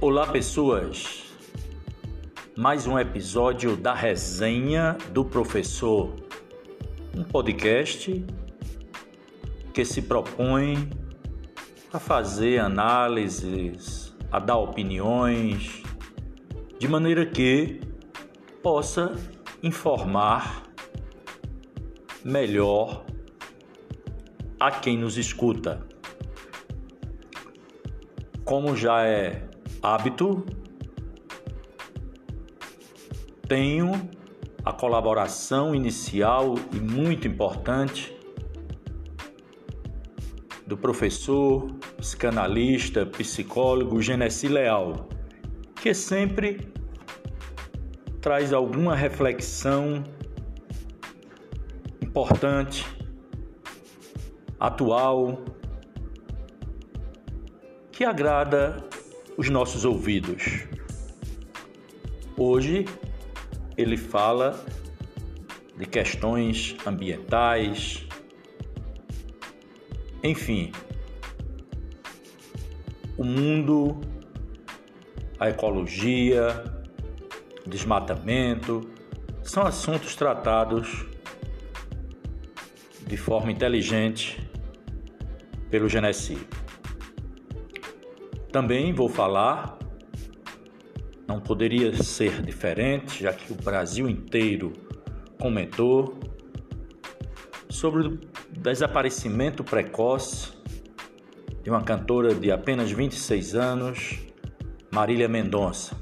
Olá, pessoas. Mais um episódio da resenha do professor, um podcast que se propõe a fazer análises, a dar opiniões, de maneira que possa informar melhor a quem nos escuta. Como já é hábito, tenho a colaboração inicial e muito importante do professor, psicanalista, psicólogo Genesi Leal, que sempre traz alguma reflexão importante, atual, que agrada os nossos ouvidos. Hoje ele fala de questões ambientais, enfim, o mundo, a ecologia, desmatamento, são assuntos tratados de forma inteligente pelo Genesi. Também vou falar, não poderia ser diferente, já que o Brasil inteiro comentou, sobre o desaparecimento precoce de uma cantora de apenas 26 anos, Marília Mendonça.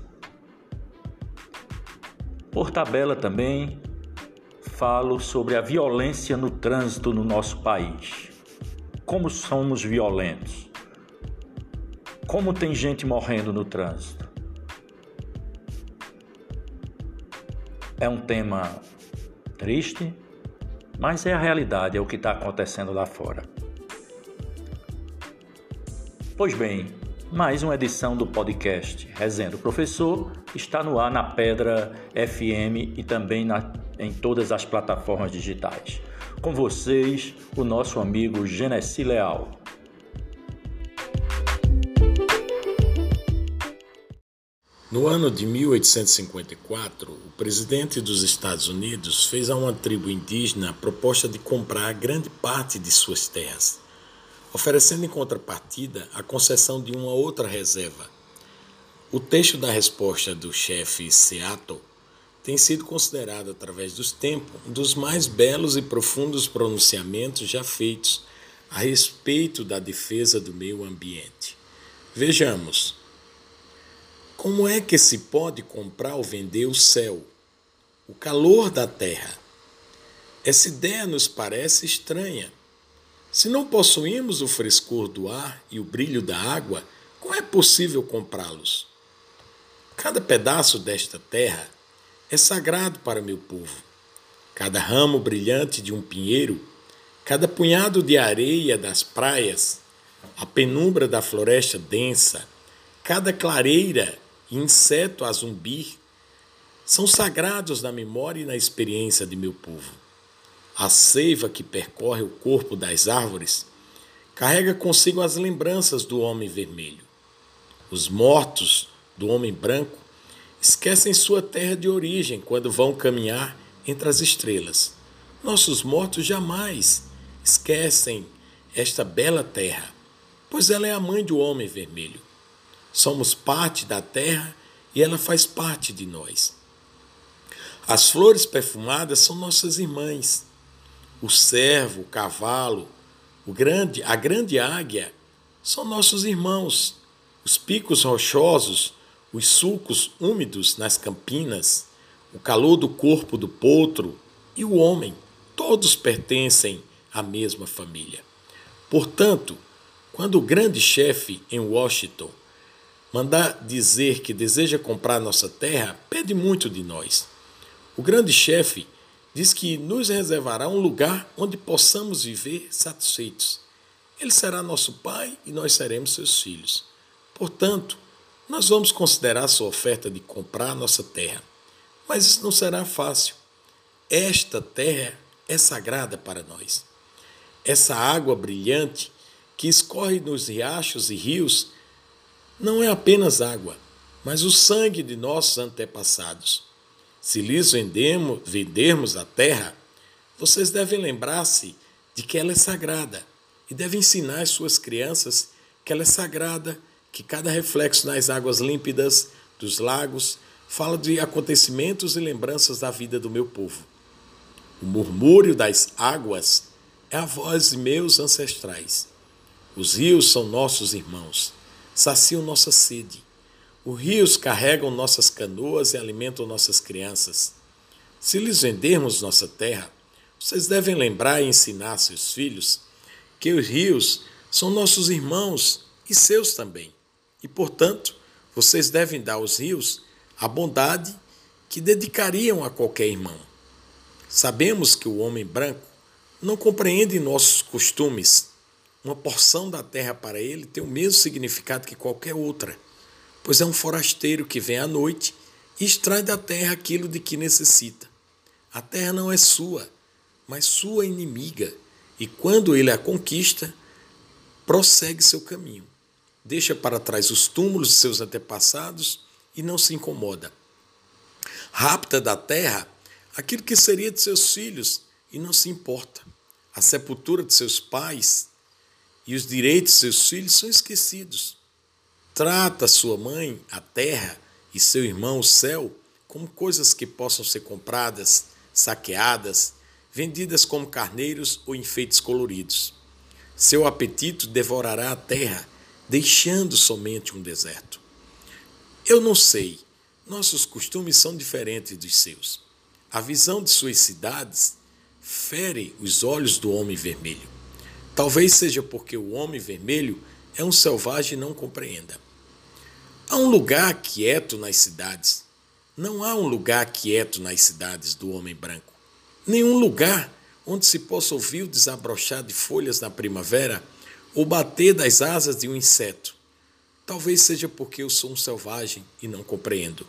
Por tabela também falo sobre a violência no trânsito no nosso país. Como somos violentos. Como tem gente morrendo no trânsito? É um tema triste, mas é a realidade, é o que está acontecendo lá fora. Pois bem, mais uma edição do podcast Resenha do Professor está no ar na Pedra FM e também na, em todas as plataformas digitais. Com vocês, o nosso amigo Genesi Leal. No ano de 1854, o presidente dos Estados Unidos fez a uma tribo indígena a proposta de comprar grande parte de suas terras, oferecendo em contrapartida a concessão de uma outra reserva. O texto da resposta do chefe Seattle tem sido considerado, através dos tempos, um dos mais belos e profundos pronunciamentos já feitos a respeito da defesa do meio ambiente. Vejamos. Como é que se pode comprar ou vender o céu, o calor da terra? Essa ideia nos parece estranha. Se não possuímos o frescor do ar e o brilho da água, como é possível comprá-los? Cada pedaço desta terra é sagrado para meu povo. Cada ramo brilhante de um pinheiro, cada punhado de areia das praias, a penumbra da floresta densa, cada clareira inseto a zumbir são sagrados na memória e na experiência de meu povo. A seiva que percorre o corpo das árvores carrega consigo as lembranças do homem vermelho. Os mortos do homem branco esquecem sua terra de origem quando vão caminhar entre as estrelas. Nossos mortos jamais esquecem esta bela terra, pois ela é a mãe do homem vermelho. Somos parte da terra e ela faz parte de nós. As flores perfumadas são nossas irmãs. O cervo, o cavalo, o grande, a grande águia são nossos irmãos. Os picos rochosos, os sulcos úmidos nas campinas, o calor do corpo do potro e o homem, todos pertencem à mesma família. Portanto, quando o grande chefe em Washington Mandar dizer que deseja comprar nossa terra pede muito de nós. O grande chefe diz que nos reservará um lugar onde possamos viver satisfeitos. Ele será nosso pai e nós seremos seus filhos. Portanto, nós vamos considerar sua oferta de comprar nossa terra. Mas isso não será fácil. Esta terra é sagrada para nós. Essa água brilhante que escorre nos riachos e rios não é apenas água, mas o sangue de nossos antepassados. Se lhes vendermos, vendermos a terra, vocês devem lembrar-se de que ela é sagrada e devem ensinar às suas crianças que ela é sagrada, que cada reflexo nas águas límpidas dos lagos fala de acontecimentos e lembranças da vida do meu povo. O murmúrio das águas é a voz de meus ancestrais. Os rios são nossos irmãos, saciam nossa sede. Os rios carregam nossas canoas e alimentam nossas crianças. Se lhes vendermos nossa terra, vocês devem lembrar e ensinar seus filhos que os rios são nossos irmãos e seus também. E, portanto, vocês devem dar aos rios a bondade que dedicariam a qualquer irmão. Sabemos que o homem branco não compreende nossos costumes. Uma porção da terra para ele tem o mesmo significado que qualquer outra, pois é um forasteiro que vem à noite e extrai da terra aquilo de que necessita. A terra não é sua, mas sua inimiga, e quando ele a conquista, prossegue seu caminho. Deixa para trás os túmulos de seus antepassados e não se incomoda. Rapta da terra aquilo que seria de seus filhos e não se importa. A sepultura de seus pais e os direitos de seus filhos são esquecidos. Trata sua mãe, a terra, e seu irmão, o céu, como coisas que possam ser compradas, saqueadas, vendidas como carneiros ou enfeites coloridos. Seu apetite devorará a terra, deixando somente um deserto. Eu não sei, nossos costumes são diferentes dos seus. A visão de suas cidades fere os olhos do homem vermelho. Talvez seja porque o homem vermelho é um selvagem e não compreenda. Há um lugar quieto nas cidades. Não há um lugar quieto nas cidades do homem branco. Nenhum lugar onde se possa ouvir o desabrochar de folhas na primavera ou bater das asas de um inseto. Talvez seja porque eu sou um selvagem e não compreendo.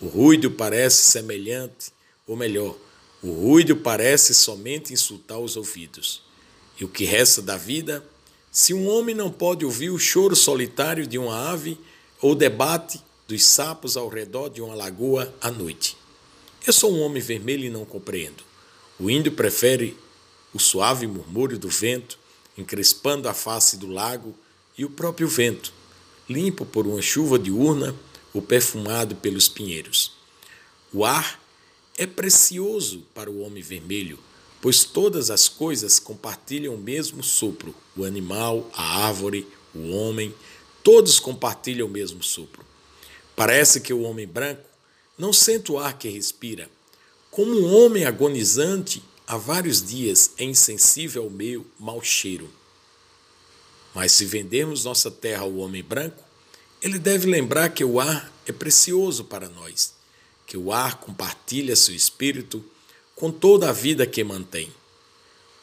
O ruído parece semelhante, ou melhor, o ruído parece somente insultar os ouvidos. E o que resta da vida, se um homem não pode ouvir o choro solitário de uma ave ou o debate dos sapos ao redor de uma lagoa à noite? Eu sou um homem vermelho e não compreendo. O índio prefere o suave murmúrio do vento, encrespando a face do lago, e o próprio vento, limpo por uma chuva diurna ou perfumado pelos pinheiros. O ar é precioso para o homem vermelho, pois todas as coisas compartilham o mesmo sopro: o animal, a árvore, o homem, todos compartilham o mesmo sopro. Parece que o homem branco não sente o ar que respira. Como um homem agonizante há vários dias é insensível ao meu mau cheiro. Mas se vendermos nossa terra ao homem branco, ele deve lembrar que o ar é precioso para nós que o ar compartilha seu espírito com toda a vida que mantém.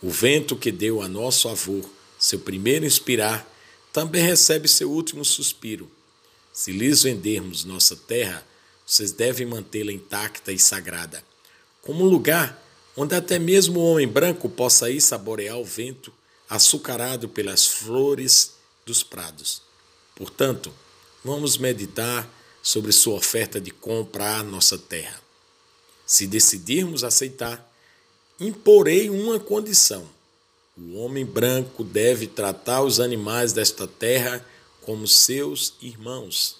O vento que deu a nosso avô seu primeiro inspirar também recebe seu último suspiro. Se lhes vendermos nossa terra, vocês devem mantê-la intacta e sagrada, como um lugar onde até mesmo o homem branco possa ir saborear o vento açucarado pelas flores dos prados. Portanto, vamos meditar sobre sua oferta de compra à nossa terra. Se decidirmos aceitar, imporei uma condição: o homem branco deve tratar os animais desta terra como seus irmãos.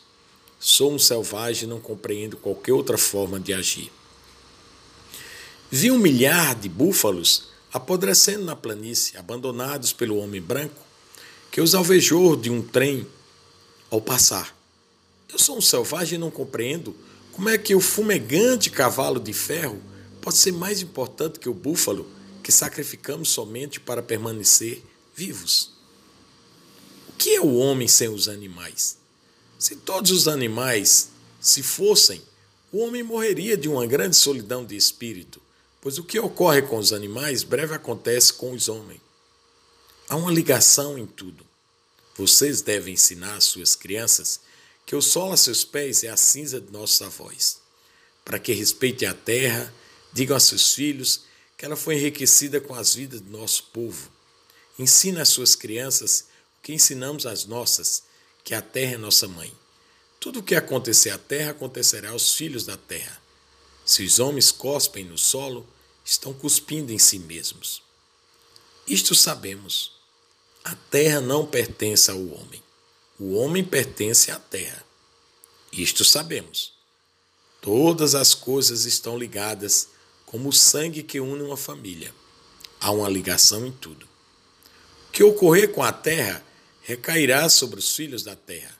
Sou um selvagem e não compreendo qualquer outra forma de agir. Vi um milhar de búfalos apodrecendo na planície, abandonados pelo homem branco, que os alvejou de um trem ao passar. Eu sou um selvagem e não compreendo como é que o fumegante cavalo de ferro pode ser mais importante que o búfalo que sacrificamos somente para permanecer vivos. O que é o homem sem os animais? Se todos os animais se fossem, o homem morreria de uma grande solidão de espírito, pois o que ocorre com os animais breve acontece com os homens. Há uma ligação em tudo. Vocês devem ensinar às suas crianças que o sol a seus pés é a cinza de nossos avós, para que respeitem a terra, digam a seus filhos que ela foi enriquecida com as vidas do nosso povo. Ensina às suas crianças o que ensinamos às nossas, que a terra é nossa mãe. Tudo o que acontecer à terra acontecerá aos filhos da terra. Se os homens cospem no solo, estão cuspindo em si mesmos. Isto sabemos. A terra não pertence ao homem. O homem pertence à terra. Isto sabemos. Todas as coisas estão ligadas como o sangue que une uma família. Há uma ligação em tudo. O que ocorrer com a terra recairá sobre os filhos da terra.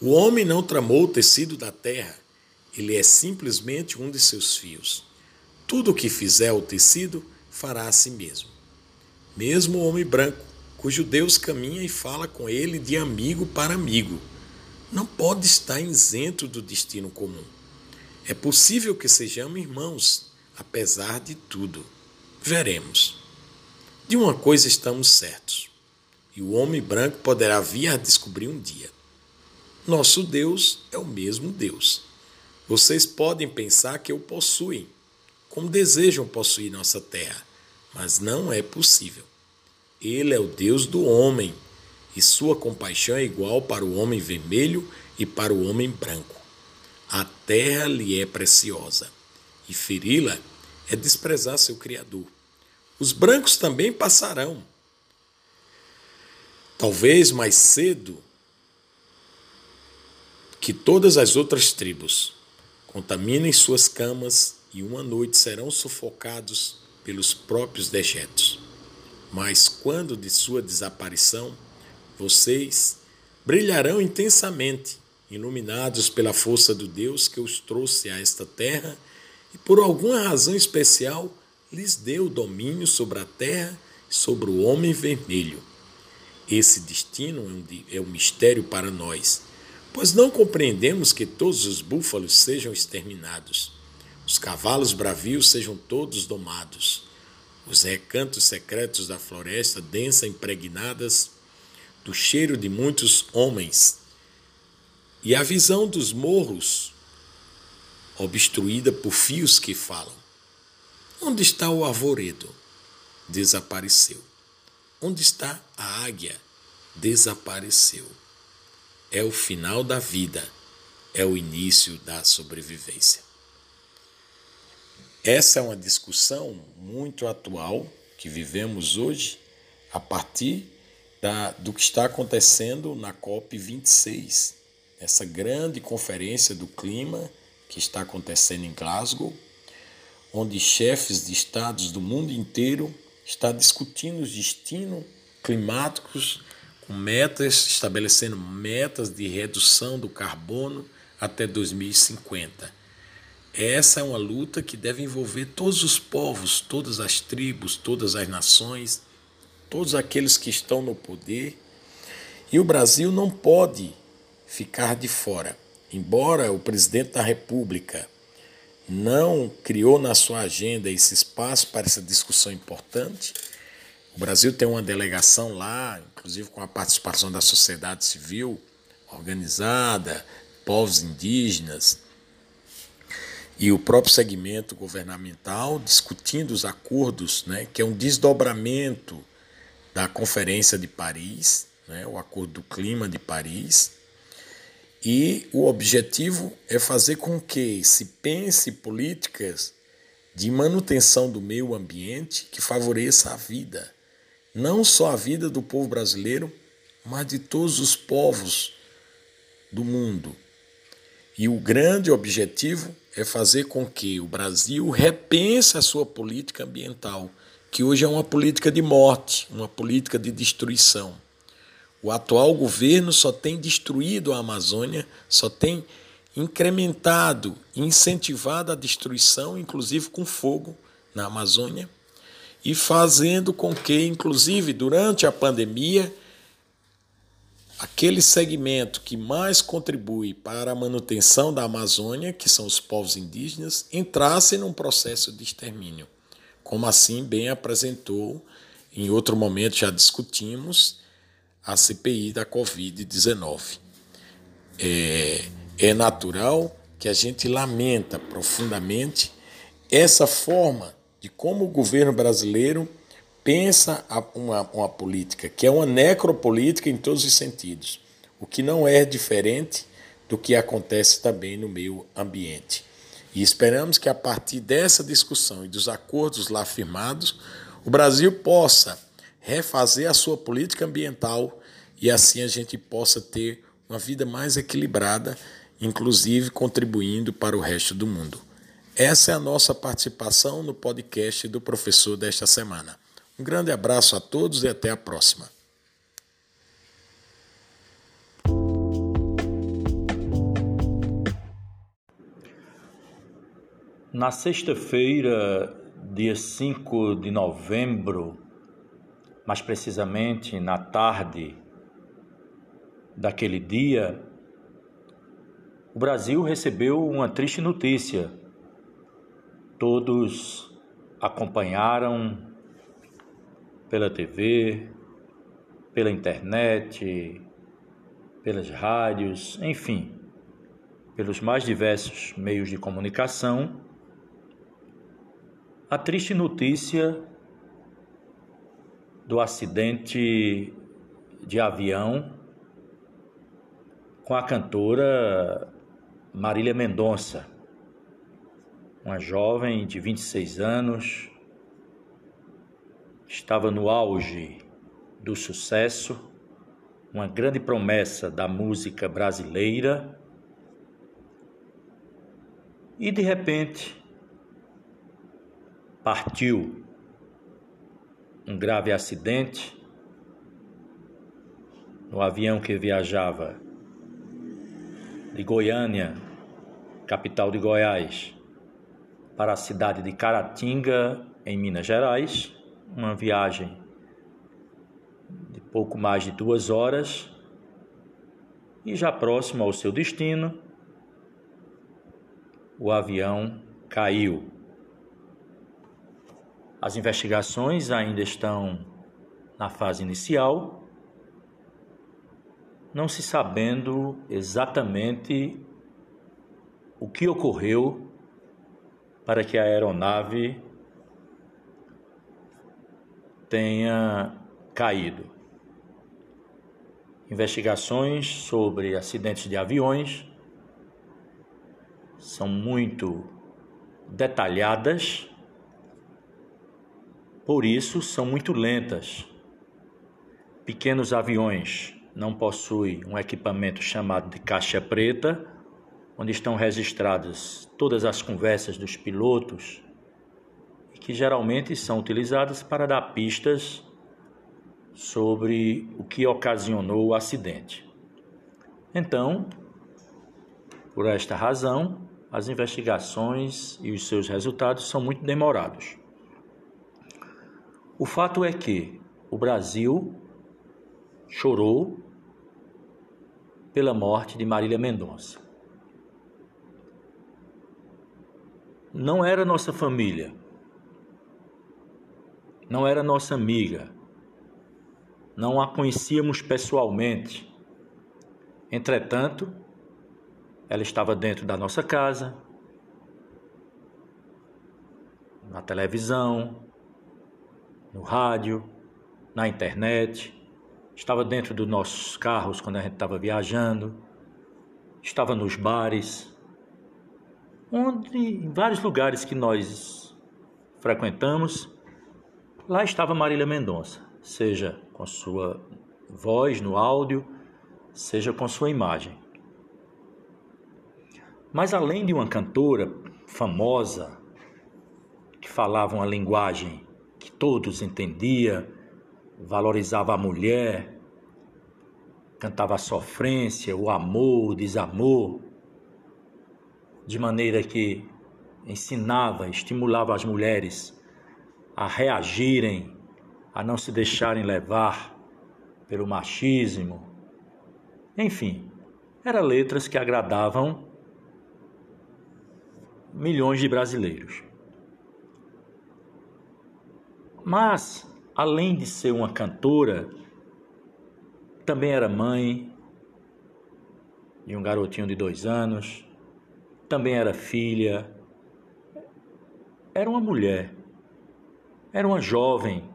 O homem não tramou o tecido da terra, ele é simplesmente um de seus fios. Tudo o que fizer o tecido fará a si mesmo. Mesmo o homem branco, cujo Deus caminha e fala com ele de amigo para amigo, não pode estar isento do destino comum. É possível que sejamos irmãos, apesar de tudo. Veremos. De uma coisa estamos certos e o homem branco poderá vir a descobrir um dia. Nosso Deus é o mesmo Deus. Vocês podem pensar que o possuem, como desejam possuir nossa terra, mas não é possível. Ele é o Deus do homem, e sua compaixão é igual para o homem vermelho e para o homem branco. A terra lhe é preciosa, e feri-la é desprezar seu Criador. Os brancos também passarão, talvez mais cedo que todas as outras tribos, contaminem suas camas e uma noite serão sufocados pelos próprios dejetos. Mas quando de sua desaparição, vocês brilharão intensamente, iluminados pela força do Deus que os trouxe a esta terra e por alguma razão especial lhes deu domínio sobre a terra e sobre o homem vermelho. Esse destino é um mistério para nós, pois não compreendemos que todos os búfalos sejam exterminados, os cavalos bravios sejam todos domados, os recantos secretos da floresta densa impregnadas do cheiro de muitos homens, e a visão dos morros obstruída por fios que falam. Onde está o arvoredo? Desapareceu. Onde está a águia? Desapareceu. É o final da vida, é o início da sobrevivência. Essa é uma discussão muito atual que vivemos hoje a partir da, do que está acontecendo na COP26, essa grande conferência do clima que está acontecendo em Glasgow, onde chefes de estados do mundo inteiro está discutindo os destinos climáticos com metas, estabelecendo metas de redução do carbono até 2050. Essa é uma luta que deve envolver todos os povos, todas as tribos, todas as nações, todos aqueles que estão no poder. E o Brasil não pode ficar de fora. Embora o presidente da República não criou na sua agenda esse espaço para essa discussão importante. O Brasil tem uma delegação lá, inclusive com a participação da sociedade civil organizada, povos indígenas e o próprio segmento governamental discutindo os acordos, né, que é um desdobramento da Conferência de Paris, né, o Acordo do Clima de Paris, e o objetivo é fazer com que se pense políticas de manutenção do meio ambiente que favoreça a vida, não só a vida do povo brasileiro, mas de todos os povos do mundo. E o grande objetivo é fazer com que o Brasil repense a sua política ambiental, que hoje é uma política de morte, uma política de destruição. O atual governo só tem destruído a Amazônia, só tem incrementado, incentivado a destruição, inclusive com fogo na Amazônia, e fazendo com que, inclusive durante a pandemia, aquele segmento que mais contribui para a manutenção da Amazônia, que são os povos indígenas, entrasse num processo de extermínio. Como assim bem apresentou, em outro momento já discutimos, a CPI da Covid-19. É, é natural que a gente lamenta profundamente essa forma de como o governo brasileiro pensa uma, uma política, que é uma necropolítica em todos os sentidos, o que não é diferente do que acontece também no meio ambiente. E esperamos que a partir dessa discussão e dos acordos lá firmados, o Brasil possa refazer a sua política ambiental e assim a gente possa ter uma vida mais equilibrada, inclusive contribuindo para o resto do mundo. Essa é a nossa participação no podcast do professor desta semana. Um grande abraço a todos e até a próxima. Na sexta-feira, dia 5 de novembro, mais precisamente na tarde daquele dia, o Brasil recebeu uma triste notícia. Todos acompanharam pela TV, pela internet, pelas rádios, enfim, pelos mais diversos meios de comunicação a triste notícia do acidente de avião com a cantora Marília Mendonça, uma jovem de 26 anos, estava no auge do sucesso, uma grande promessa da música brasileira, e de repente partiu um grave acidente no avião que viajava de Goiânia, capital de Goiás, para a cidade de Caratinga, em Minas Gerais, uma viagem de pouco mais de duas horas, e já próximo ao seu destino, o avião caiu. As investigações ainda estão na fase inicial, não se sabendo exatamente o que ocorreu para que a aeronave tenha caído. Investigações sobre acidentes de aviões são muito detalhadas por isso, são muito lentas. Pequenos aviões não possuem um equipamento chamado de caixa preta, onde estão registradas todas as conversas dos pilotos que geralmente são utilizadas para dar pistas sobre o que ocasionou o acidente. Então, por esta razão, as investigações e os seus resultados são muito demorados. O fato é que o Brasil chorou pela morte de Marília Mendonça. Não era nossa família, não era nossa amiga, não a conhecíamos pessoalmente. Entretanto, ela estava dentro da nossa casa, na televisão, no rádio, na internet, estava dentro dos nossos carros quando a gente estava viajando, estava nos bares, onde em vários lugares que nós frequentamos, lá estava Marília Mendonça, seja com sua voz no áudio, seja com sua imagem. Mas além de uma cantora famosa que falava uma linguagem que todos entendia, valorizava a mulher, cantava a sofrência, o amor, o desamor, de maneira que ensinava, estimulava as mulheres a reagirem, a não se deixarem levar pelo machismo. Enfim, eram letras que agradavam milhões de brasileiros. Mas, além de ser uma cantora, também era mãe de um garotinho de dois anos, também era filha, era uma mulher, era uma jovem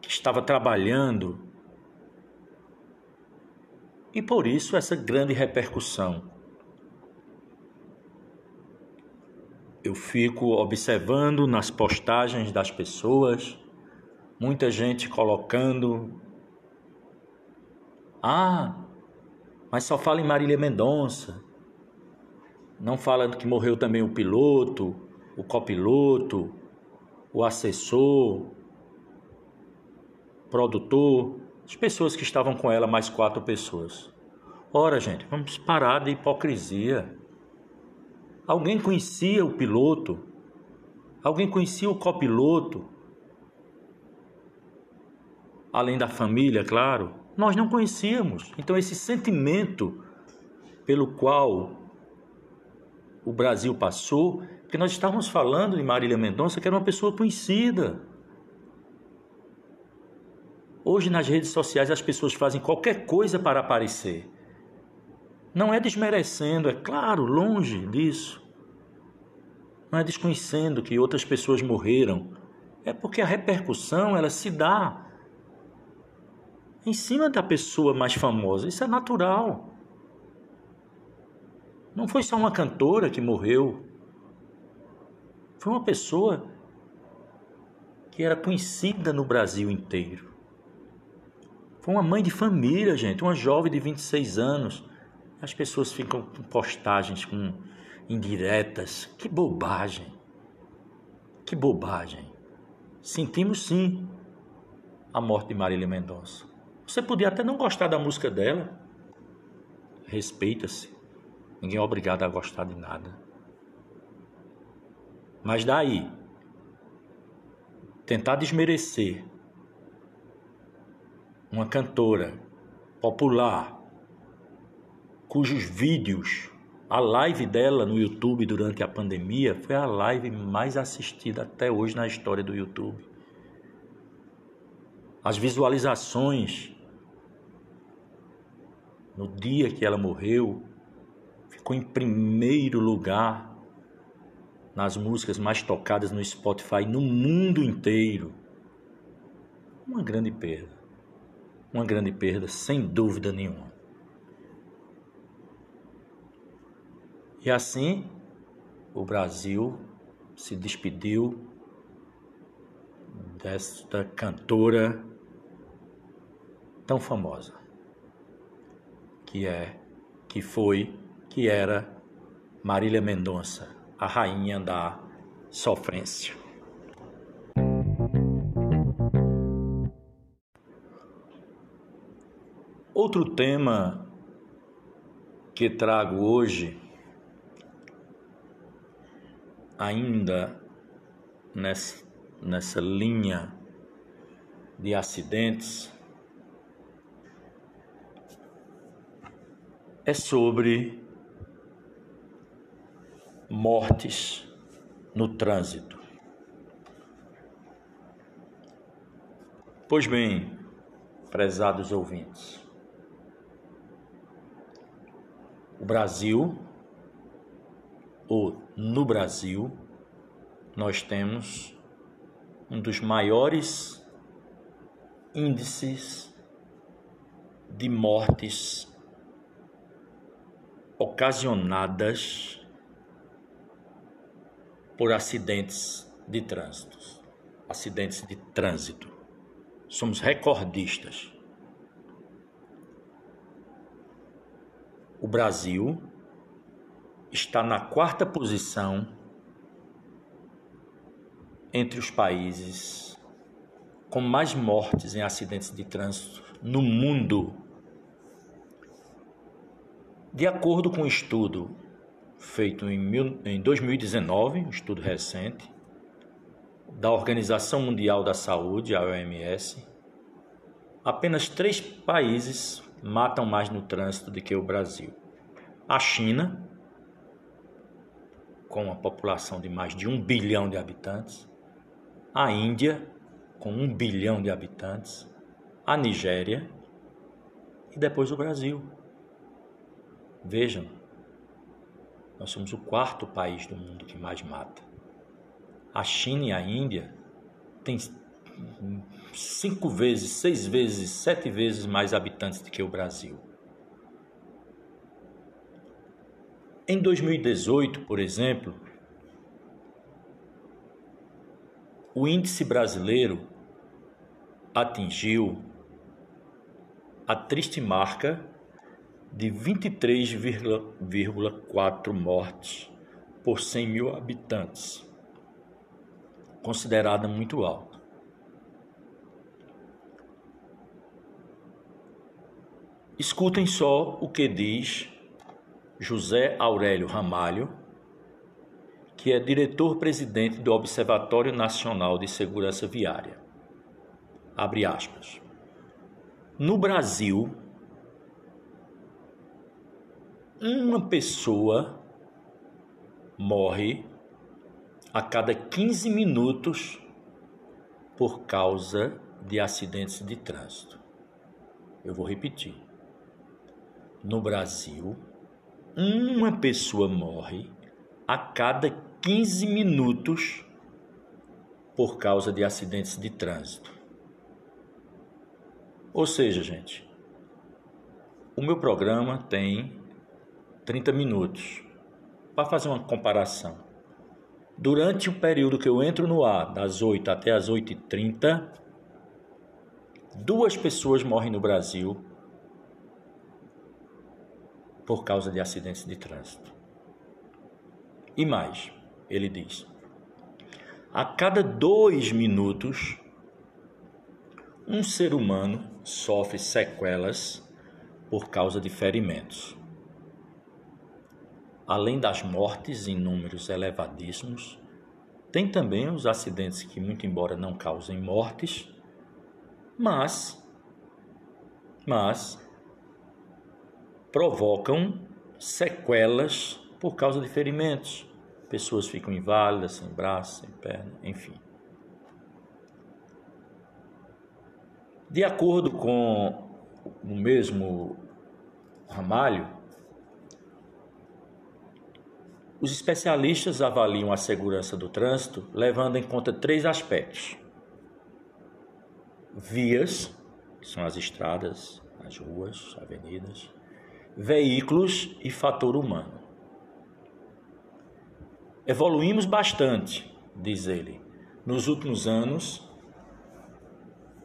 que estava trabalhando e por isso essa grande repercussão. Eu fico observando nas postagens das pessoas, muita gente colocando: Ah, mas só fala em Marília Mendonça. Não fala que morreu também o piloto, o copiloto, o assessor, produtor, as pessoas que estavam com ela, mais quatro pessoas. Ora, gente, vamos parar de hipocrisia. Alguém conhecia o piloto? Alguém conhecia o copiloto? Além da família, claro. Nós não conhecíamos. Então, esse sentimento pelo qual o Brasil passou, que nós estávamos falando de Marília Mendonça, que era uma pessoa conhecida. Hoje nas redes sociais as pessoas fazem qualquer coisa para aparecer. Não é desmerecendo, é claro, longe disso. Não é desconhecendo que outras pessoas morreram. É porque a repercussão ela se dá em cima da pessoa mais famosa. Isso é natural. Não foi só uma cantora que morreu. Foi uma pessoa que era conhecida no Brasil inteiro. Foi uma mãe de família, gente, uma jovem de 26 anos. As pessoas ficam com postagens com indiretas. Que bobagem. Que bobagem. Sentimos sim a morte de Marília Mendonça. Você podia até não gostar da música dela. Respeita-se. Ninguém é obrigado a gostar de nada. Mas daí, tentar desmerecer uma cantora popular cujos vídeos, a live dela no YouTube durante a pandemia foi a live mais assistida até hoje na história do YouTube. As visualizações no dia que ela morreu ficou em primeiro lugar nas músicas mais tocadas no Spotify no mundo inteiro. Uma grande perda uma grande perda, sem dúvida nenhuma. E assim, o Brasil se despediu desta cantora tão famosa, que é, que foi, que era Marília Mendonça, a rainha da sofrência. Outro tema que trago hoje, ainda nessa, nessa linha de acidentes, é sobre mortes no trânsito. Pois bem, prezados ouvintes, o Brasil, ou no Brasil, nós temos um dos maiores índices de mortes ocasionadas por acidentes de trânsito. Acidentes de trânsito. Somos recordistas. o Brasil está na quarta posição entre os países com mais mortes em acidentes de trânsito no mundo. De acordo com um estudo feito em 2019, um estudo recente, da Organização Mundial da Saúde, a OMS, apenas três países matam mais no trânsito do que o Brasil. A China, com uma população de mais de um bilhão de habitantes, a Índia, com um bilhão de habitantes, a Nigéria e depois o Brasil. Vejam, nós somos o quarto país do mundo que mais mata. A China e a Índia têm cinco vezes, seis vezes, sete vezes mais habitantes do que o Brasil. Em 2018, por exemplo, o índice brasileiro atingiu a triste marca de 23,4 mortes por 100 mil habitantes, considerada muito alta. Escutem só o que diz José Aurélio Ramalho, que é diretor-presidente do Observatório Nacional de Segurança Viária. Abre aspas. No Brasil, uma pessoa morre a cada 15 minutos por causa de acidentes de trânsito. Eu vou repetir. No Brasil, uma pessoa morre a cada 15 minutos por causa de acidentes de trânsito. Ou seja, gente, o meu programa tem 30 minutos. Para fazer uma comparação, durante o período que eu entro no ar, das 8 até as 8h30, duas pessoas morrem no Brasil por causa de acidentes de trânsito. E mais, ele diz: a cada dois minutos, um ser humano sofre sequelas por causa de ferimentos. Além das mortes em números elevadíssimos, tem também os acidentes que, muito embora não causem mortes, mas, mas provocam sequelas por causa de ferimentos. Pessoas ficam inválidas, sem braço, sem perna, enfim. De acordo com o mesmo Ramalho, os especialistas avaliam a segurança do trânsito levando em conta três aspectos: vias, que são as estradas, as ruas, avenidas, veículos e fator humano. Evoluímos bastante, diz ele, nos últimos anos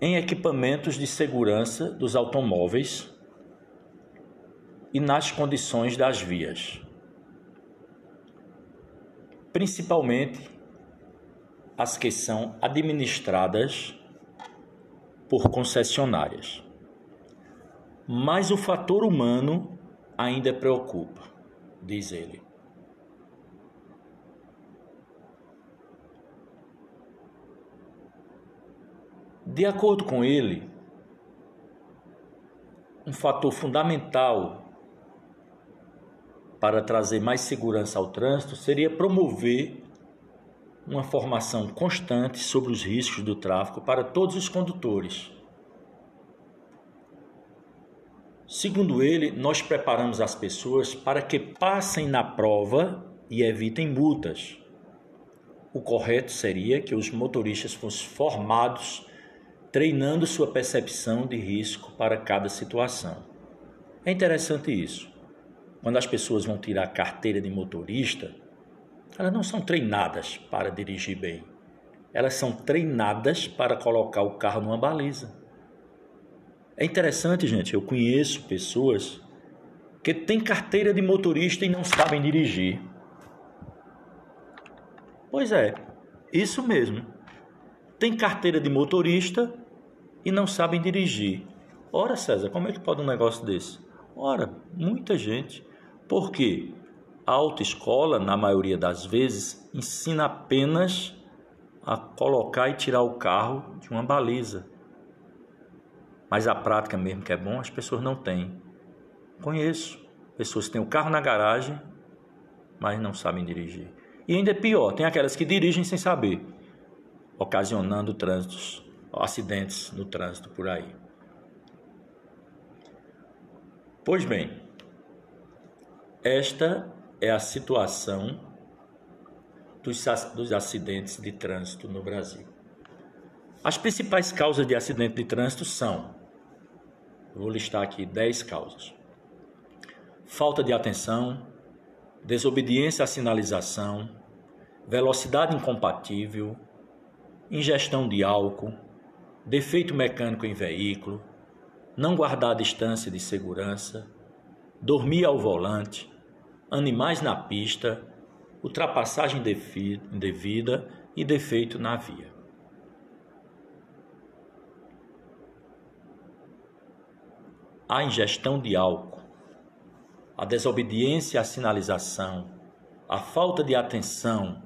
em equipamentos de segurança dos automóveis e nas condições das vias. Principalmente as que são administradas por concessionárias. Mas o fator humano ainda preocupa, diz ele. De acordo com ele, um fator fundamental para trazer mais segurança ao trânsito seria promover uma formação constante sobre os riscos do tráfego para todos os condutores. Segundo ele, nós preparamos as pessoas para que passem na prova e evitem multas. O correto seria que os motoristas fossem formados treinando sua percepção de risco para cada situação. É interessante isso. Quando as pessoas vão tirar a carteira de motorista, elas não são treinadas para dirigir bem. Elas são treinadas para colocar o carro numa baliza. É interessante, gente, eu conheço pessoas que têm carteira de motorista e não sabem dirigir. Pois é, isso mesmo. Tem carteira de motorista e não sabem dirigir. Ora, César, como é que pode um negócio desse? Ora, muita gente. Por quê? A autoescola, na maioria das vezes, ensina apenas a colocar e tirar o carro de uma baliza. Mas a prática mesmo que é bom, as pessoas não têm. Conheço pessoas que têm o carro na garagem, mas não sabem dirigir. E ainda é pior, tem aquelas que dirigem sem saber, ocasionando trânsitos acidentes no trânsito por aí. Pois bem, esta é a situação dos, acidentes de trânsito no Brasil. As principais causas de acidente de trânsito são, vou listar aqui 10 causas: falta de atenção, desobediência à sinalização, velocidade incompatível, ingestão de álcool, defeito mecânico em veículo, não guardar a distância de segurança, dormir ao volante, animais na pista, ultrapassagem indevida e defeito na via. A ingestão de álcool, a desobediência à sinalização, a falta de atenção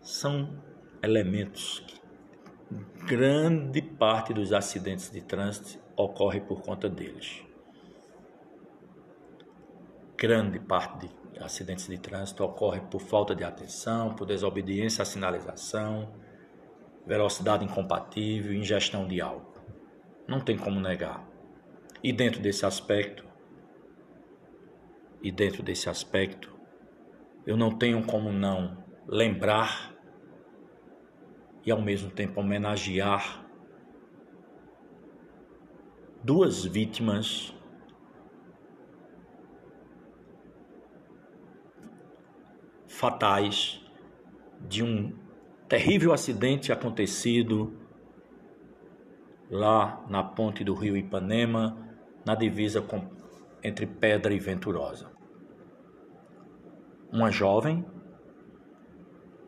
são elementos que grande parte dos acidentes de trânsito ocorre por conta deles. Grande parte de acidentes de trânsito ocorre por falta de atenção, por desobediência à sinalização, velocidade incompatível, ingestão de álcool. Não tem como negar. E dentro desse aspecto, e dentro desse aspecto, eu não tenho como não lembrar e ao mesmo tempo homenagear duas vítimas fatais de um terrível acidente acontecido lá na ponte do rio Ipanema, na divisa com, entre Pedra e Venturosa. Uma jovem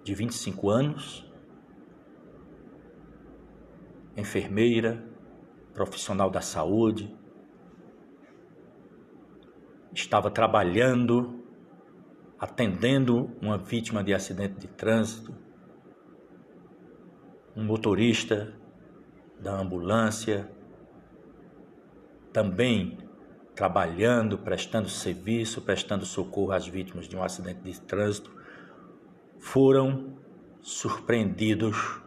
de 25 anos enfermeira, profissional da saúde, estava trabalhando, atendendo uma vítima de acidente de trânsito, um motorista da ambulância, também trabalhando, prestando serviço, prestando socorro às vítimas de um acidente de trânsito, foram surpreendidos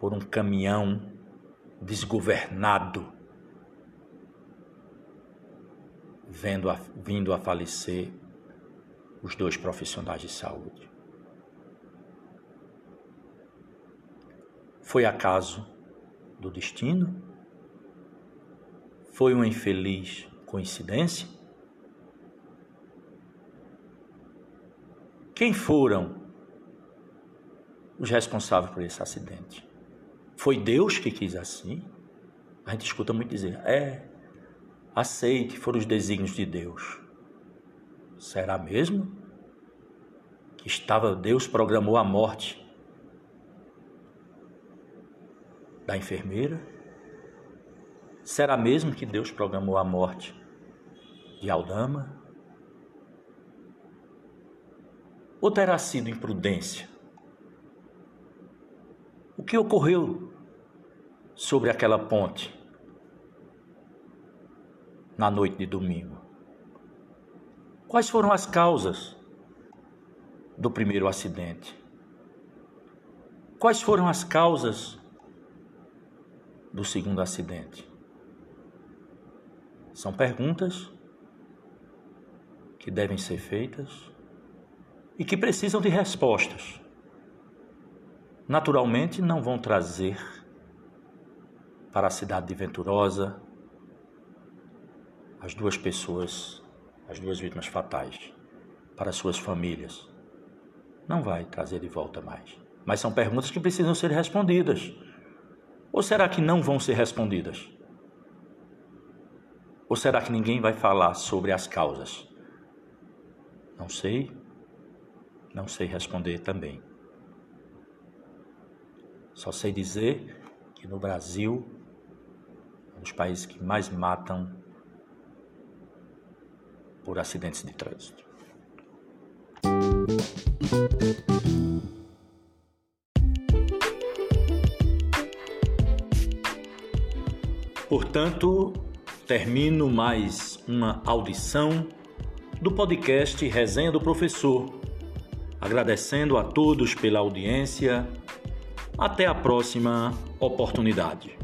por um caminhão desgovernado, vendo a, vindo a falecer os dois profissionais de saúde. Foi acaso do destino? Foi uma infeliz coincidência? Quem foram os responsáveis por esse acidente? Foi Deus que quis assim? A gente escuta muito dizer: é, aceite, foram os desígnios de Deus. Será mesmo? Que estava, Deus programou a morte da enfermeira? Será mesmo que Deus programou a morte de Aldama? Ou terá sido imprudência? O que ocorreu sobre aquela ponte na noite de domingo? Quais foram as causas do primeiro acidente? Quais foram as causas do segundo acidente? São perguntas que devem ser feitas e que precisam de respostas naturalmente não vão trazer para a cidade de Venturosa as duas pessoas, as duas vítimas fatais, para suas famílias. Não vai trazer de volta mais. Mas são perguntas que precisam ser respondidas. Ou será que não vão ser respondidas? Ou será que ninguém vai falar sobre as causas? Não sei. Não sei responder também. Só sei dizer que no Brasil, um dos países que mais matam por acidentes de trânsito. Portanto, termino mais uma audição do podcast Resenha do Professor, agradecendo a todos pela audiência até a próxima oportunidade.